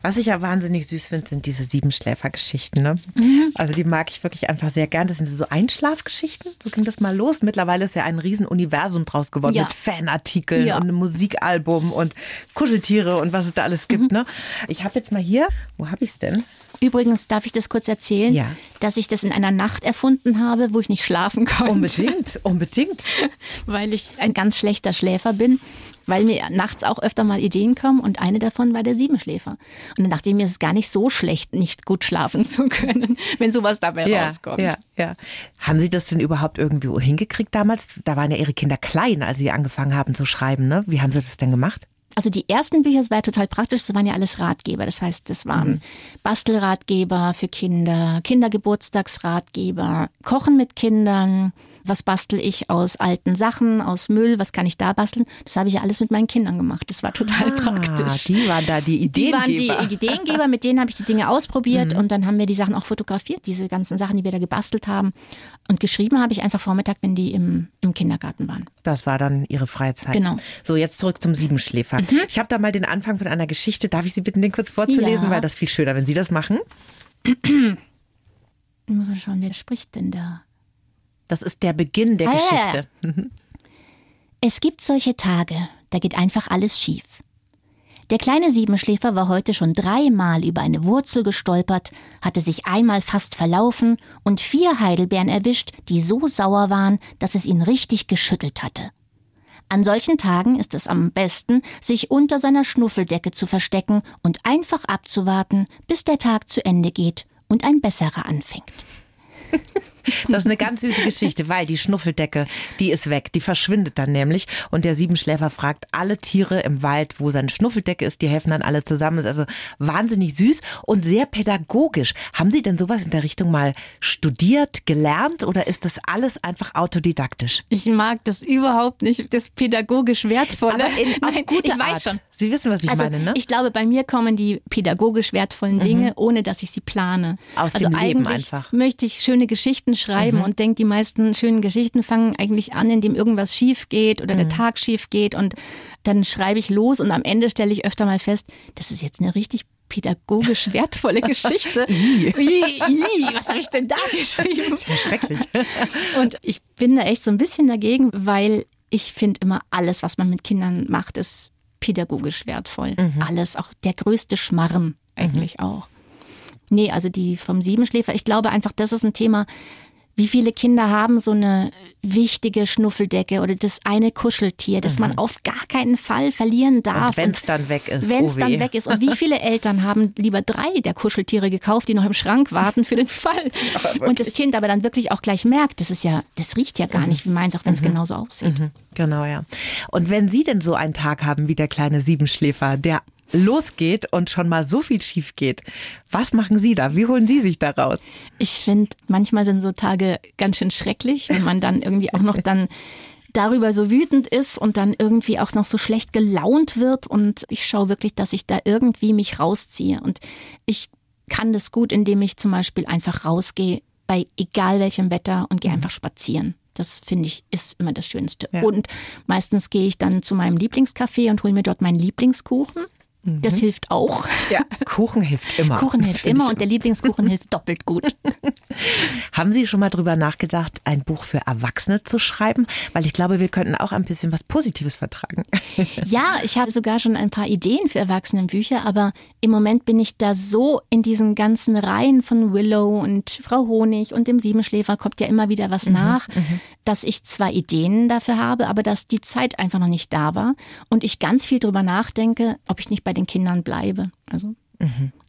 Was ich ja wahnsinnig süß finde, sind diese Siebenschläfergeschichten. Ne? Mhm. Also die mag ich wirklich einfach sehr gern. Das sind so Einschlafgeschichten. So ging das mal los. Mittlerweile ist ja ein Riesenuniversum draus geworden ja. mit Fanartikeln ja. und einem Musikalbum und Kuscheltiere und was es da alles gibt. Mhm. Ne? Ich habe jetzt mal hier, wo habe ich es denn? Übrigens darf ich das kurz erzählen, ja. dass ich das in einer Nacht erfunden habe, wo ich nicht schlafen konnte. Unbedingt, unbedingt. Weil ich ein ganz schlechter Schläfer bin weil mir nachts auch öfter mal Ideen kommen und eine davon war der Siebenschläfer. Und dann dachte ich mir, es ist gar nicht so schlecht, nicht gut schlafen zu können, wenn sowas dabei ja, rauskommt. Ja, ja. Haben Sie das denn überhaupt irgendwie hingekriegt damals? Da waren ja Ihre Kinder klein, als Sie angefangen haben zu schreiben. Ne? Wie haben Sie das denn gemacht? Also die ersten Bücher, das war ja total praktisch, das waren ja alles Ratgeber. Das heißt, das waren mhm. Bastelratgeber für Kinder, Kindergeburtstagsratgeber, Kochen mit Kindern, was bastel ich aus alten Sachen, aus Müll, was kann ich da basteln? Das habe ich ja alles mit meinen Kindern gemacht. Das war total ah, praktisch. Die waren da die Ideengeber. Die waren die Ideengeber, mit denen habe ich die Dinge ausprobiert mhm. und dann haben wir die Sachen auch fotografiert, diese ganzen Sachen, die wir da gebastelt haben. Und geschrieben habe ich einfach Vormittag, wenn die im, im Kindergarten waren. Das war dann ihre Freizeit. Genau. So, jetzt zurück zum Siebenschläfer. Mhm. Ich habe da mal den Anfang von einer Geschichte. Darf ich Sie bitten, den kurz vorzulesen? Ja. Weil das viel schöner, wenn Sie das machen. Ich muss mal schauen, wer spricht denn da? Das ist der Beginn der ah, Geschichte. Ja. Es gibt solche Tage, da geht einfach alles schief. Der kleine Siebenschläfer war heute schon dreimal über eine Wurzel gestolpert, hatte sich einmal fast verlaufen und vier Heidelbeeren erwischt, die so sauer waren, dass es ihn richtig geschüttelt hatte. An solchen Tagen ist es am besten, sich unter seiner Schnuffeldecke zu verstecken und einfach abzuwarten, bis der Tag zu Ende geht und ein besserer anfängt. Das ist eine ganz süße Geschichte, weil die Schnuffeldecke, die ist weg, die verschwindet dann nämlich und der Siebenschläfer fragt alle Tiere im Wald, wo seine Schnuffeldecke ist, die helfen dann alle zusammen. Das ist also wahnsinnig süß und sehr pädagogisch. Haben Sie denn sowas in der Richtung mal studiert, gelernt oder ist das alles einfach autodidaktisch? Ich mag das überhaupt nicht, das pädagogisch wertvolle. Aber in, auf Nein, gute ich Art. weiß schon. Sie wissen, was ich also, meine, ne? Ich glaube, bei mir kommen die pädagogisch wertvollen Dinge, mhm. ohne dass ich sie plane. Aus also dem Leben einfach. Möchte ich schöne Geschichten Geschichten schreiben und denke, die meisten schönen Geschichten fangen eigentlich an, indem irgendwas schief geht oder der Tag schief geht und dann schreibe ich los und am Ende stelle ich öfter mal fest, das ist jetzt eine richtig pädagogisch wertvolle Geschichte. I, I, was habe ich denn da geschrieben? Sehr schrecklich. Und ich bin da echt so ein bisschen dagegen, weil ich finde immer alles, was man mit Kindern macht, ist pädagogisch wertvoll. Alles, auch der größte Schmarren eigentlich auch. Nee, also die vom Siebenschläfer, ich glaube einfach, das ist ein Thema, wie viele Kinder haben so eine wichtige Schnuffeldecke oder das eine Kuscheltier, das man auf gar keinen Fall verlieren darf. Wenn es dann weg ist. Wenn es oh dann weg ist. Und wie viele Eltern haben lieber drei der Kuscheltiere gekauft, die noch im Schrank warten für den Fall? Und das Kind aber dann wirklich auch gleich merkt, das ist ja, das riecht ja gar nicht wie meins, auch wenn es genauso aussieht. Genau, ja. Und wenn Sie denn so einen Tag haben wie der kleine Siebenschläfer, der losgeht und schon mal so viel schief geht, was machen Sie da? Wie holen Sie sich da raus? Ich finde, manchmal sind so Tage ganz schön schrecklich, wenn man dann irgendwie auch noch dann darüber so wütend ist und dann irgendwie auch noch so schlecht gelaunt wird und ich schaue wirklich, dass ich da irgendwie mich rausziehe und ich kann das gut, indem ich zum Beispiel einfach rausgehe bei egal welchem Wetter und gehe einfach spazieren. Das finde ich ist immer das Schönste. Ja. Und meistens gehe ich dann zu meinem Lieblingscafé und hole mir dort meinen Lieblingskuchen. Das hilft auch. Ja, Kuchen hilft immer. Kuchen hilft Find immer und der Lieblingskuchen hilft doppelt gut. Haben Sie schon mal drüber nachgedacht, ein Buch für Erwachsene zu schreiben? Weil ich glaube, wir könnten auch ein bisschen was Positives vertragen. Ja, ich habe sogar schon ein paar Ideen für Erwachsenenbücher, aber im Moment bin ich da so in diesen ganzen Reihen von Willow und Frau Honig und dem Siebenschläfer kommt ja immer wieder was nach, dass ich zwar Ideen dafür habe, aber dass die Zeit einfach noch nicht da war und ich ganz viel drüber nachdenke, ob ich nicht bei den Kindern bleibe. Also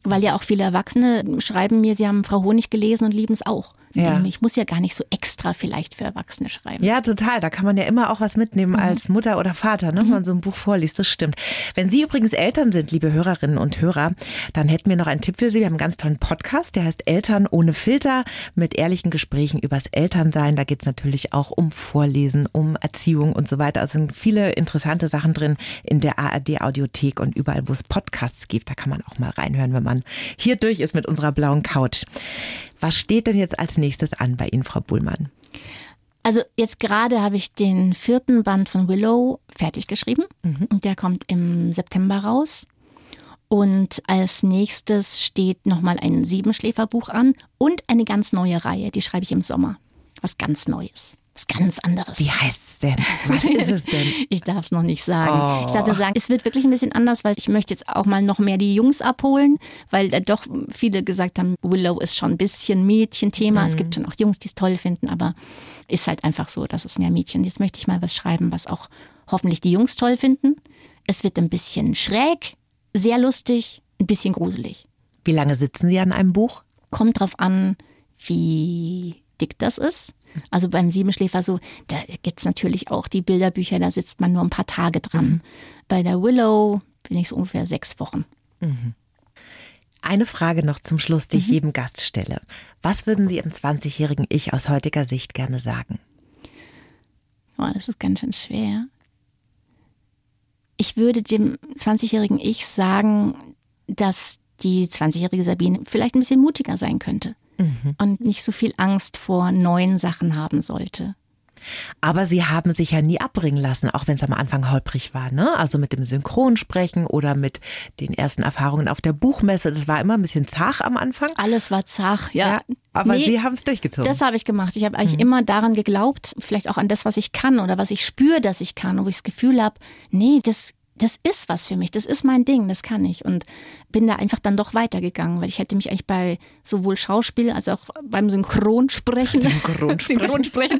weil ja auch viele Erwachsene schreiben mir, sie haben Frau Honig gelesen und lieben es auch. Ja. Ich muss ja gar nicht so extra vielleicht für Erwachsene schreiben. Ja, total. Da kann man ja immer auch was mitnehmen als Mutter oder Vater, ne, wenn man so ein Buch vorliest. Das stimmt. Wenn Sie übrigens Eltern sind, liebe Hörerinnen und Hörer, dann hätten wir noch einen Tipp für Sie. Wir haben einen ganz tollen Podcast, der heißt Eltern ohne Filter mit ehrlichen Gesprächen übers Elternsein. Da geht's natürlich auch um Vorlesen, um Erziehung und so weiter. Also sind viele interessante Sachen drin in der ARD Audiothek und überall, wo es Podcasts gibt. Da kann man auch mal reinhören, wenn man hier durch ist mit unserer blauen Couch. Was steht denn jetzt als nächstes an bei Ihnen, Frau Bullmann? Also jetzt gerade habe ich den vierten Band von Willow fertig geschrieben und der kommt im September raus. Und als nächstes steht nochmal ein Siebenschläferbuch an und eine ganz neue Reihe, die schreibe ich im Sommer. Was ganz Neues, was ganz anderes. Wie heißt's denn? Was ist es denn? Ich darf es noch nicht sagen. Oh. Ich darf nur sagen, es wird wirklich ein bisschen anders, weil ich möchte jetzt auch mal noch mehr die Jungs abholen, weil da doch viele gesagt haben, Willow ist schon ein bisschen Mädchenthema. Es gibt schon auch Jungs, die es toll finden, aber ist halt einfach so, dass es mehr Mädchen. Jetzt möchte ich mal was schreiben, was auch hoffentlich die Jungs toll finden. Es wird ein bisschen schräg, sehr lustig, ein bisschen gruselig. Wie lange sitzen Sie an einem Buch? Kommt drauf an, wie dick das ist. Also beim Siebenschläfer so, da gibt's natürlich auch die Bilderbücher, da sitzt man nur ein paar Tage dran. Bei der Willow bin ich so ungefähr sechs Wochen. Eine Frage noch zum Schluss, die ich jedem Gast stelle. Was würden Sie im 20-jährigen Ich aus heutiger Sicht gerne sagen? Oh, das ist ganz schön schwer. Ich würde dem 20-jährigen Ich sagen, dass die 20-jährige Sabine vielleicht ein bisschen mutiger sein könnte und nicht so viel Angst vor neuen Sachen haben sollte. Aber Sie haben sich ja nie abbringen lassen, auch wenn es am Anfang holprig war, ne? Also mit dem Synchronsprechen oder mit den ersten Erfahrungen auf der Buchmesse. Das war immer ein bisschen zach am Anfang. Alles war zach, ja. Ja, aber Nee, Sie haben es durchgezogen. Das habe ich gemacht. Ich habe eigentlich immer daran geglaubt, vielleicht auch an das, was ich kann oder was ich spüre, dass ich kann, wo ich das Gefühl habe, nee, das, das ist was für mich, das ist mein Ding, das kann ich. Und bin da einfach dann doch weitergegangen, weil ich hätte mich eigentlich bei sowohl Schauspiel als auch beim Synchronsprechen, Synchronsprechen. Synchronsprechen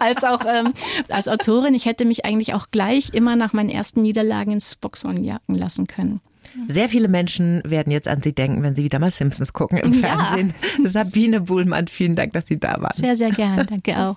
als auch ähm, als Autorin, ich hätte mich eigentlich auch gleich immer nach meinen ersten Niederlagen ins Boxhorn jagen lassen können. Sehr viele Menschen werden jetzt an Sie denken, wenn Sie wieder mal Simpsons gucken im Ja. Fernsehen. Sabine Buhlmann, vielen Dank, dass Sie da waren. Sehr, sehr gern. Danke auch.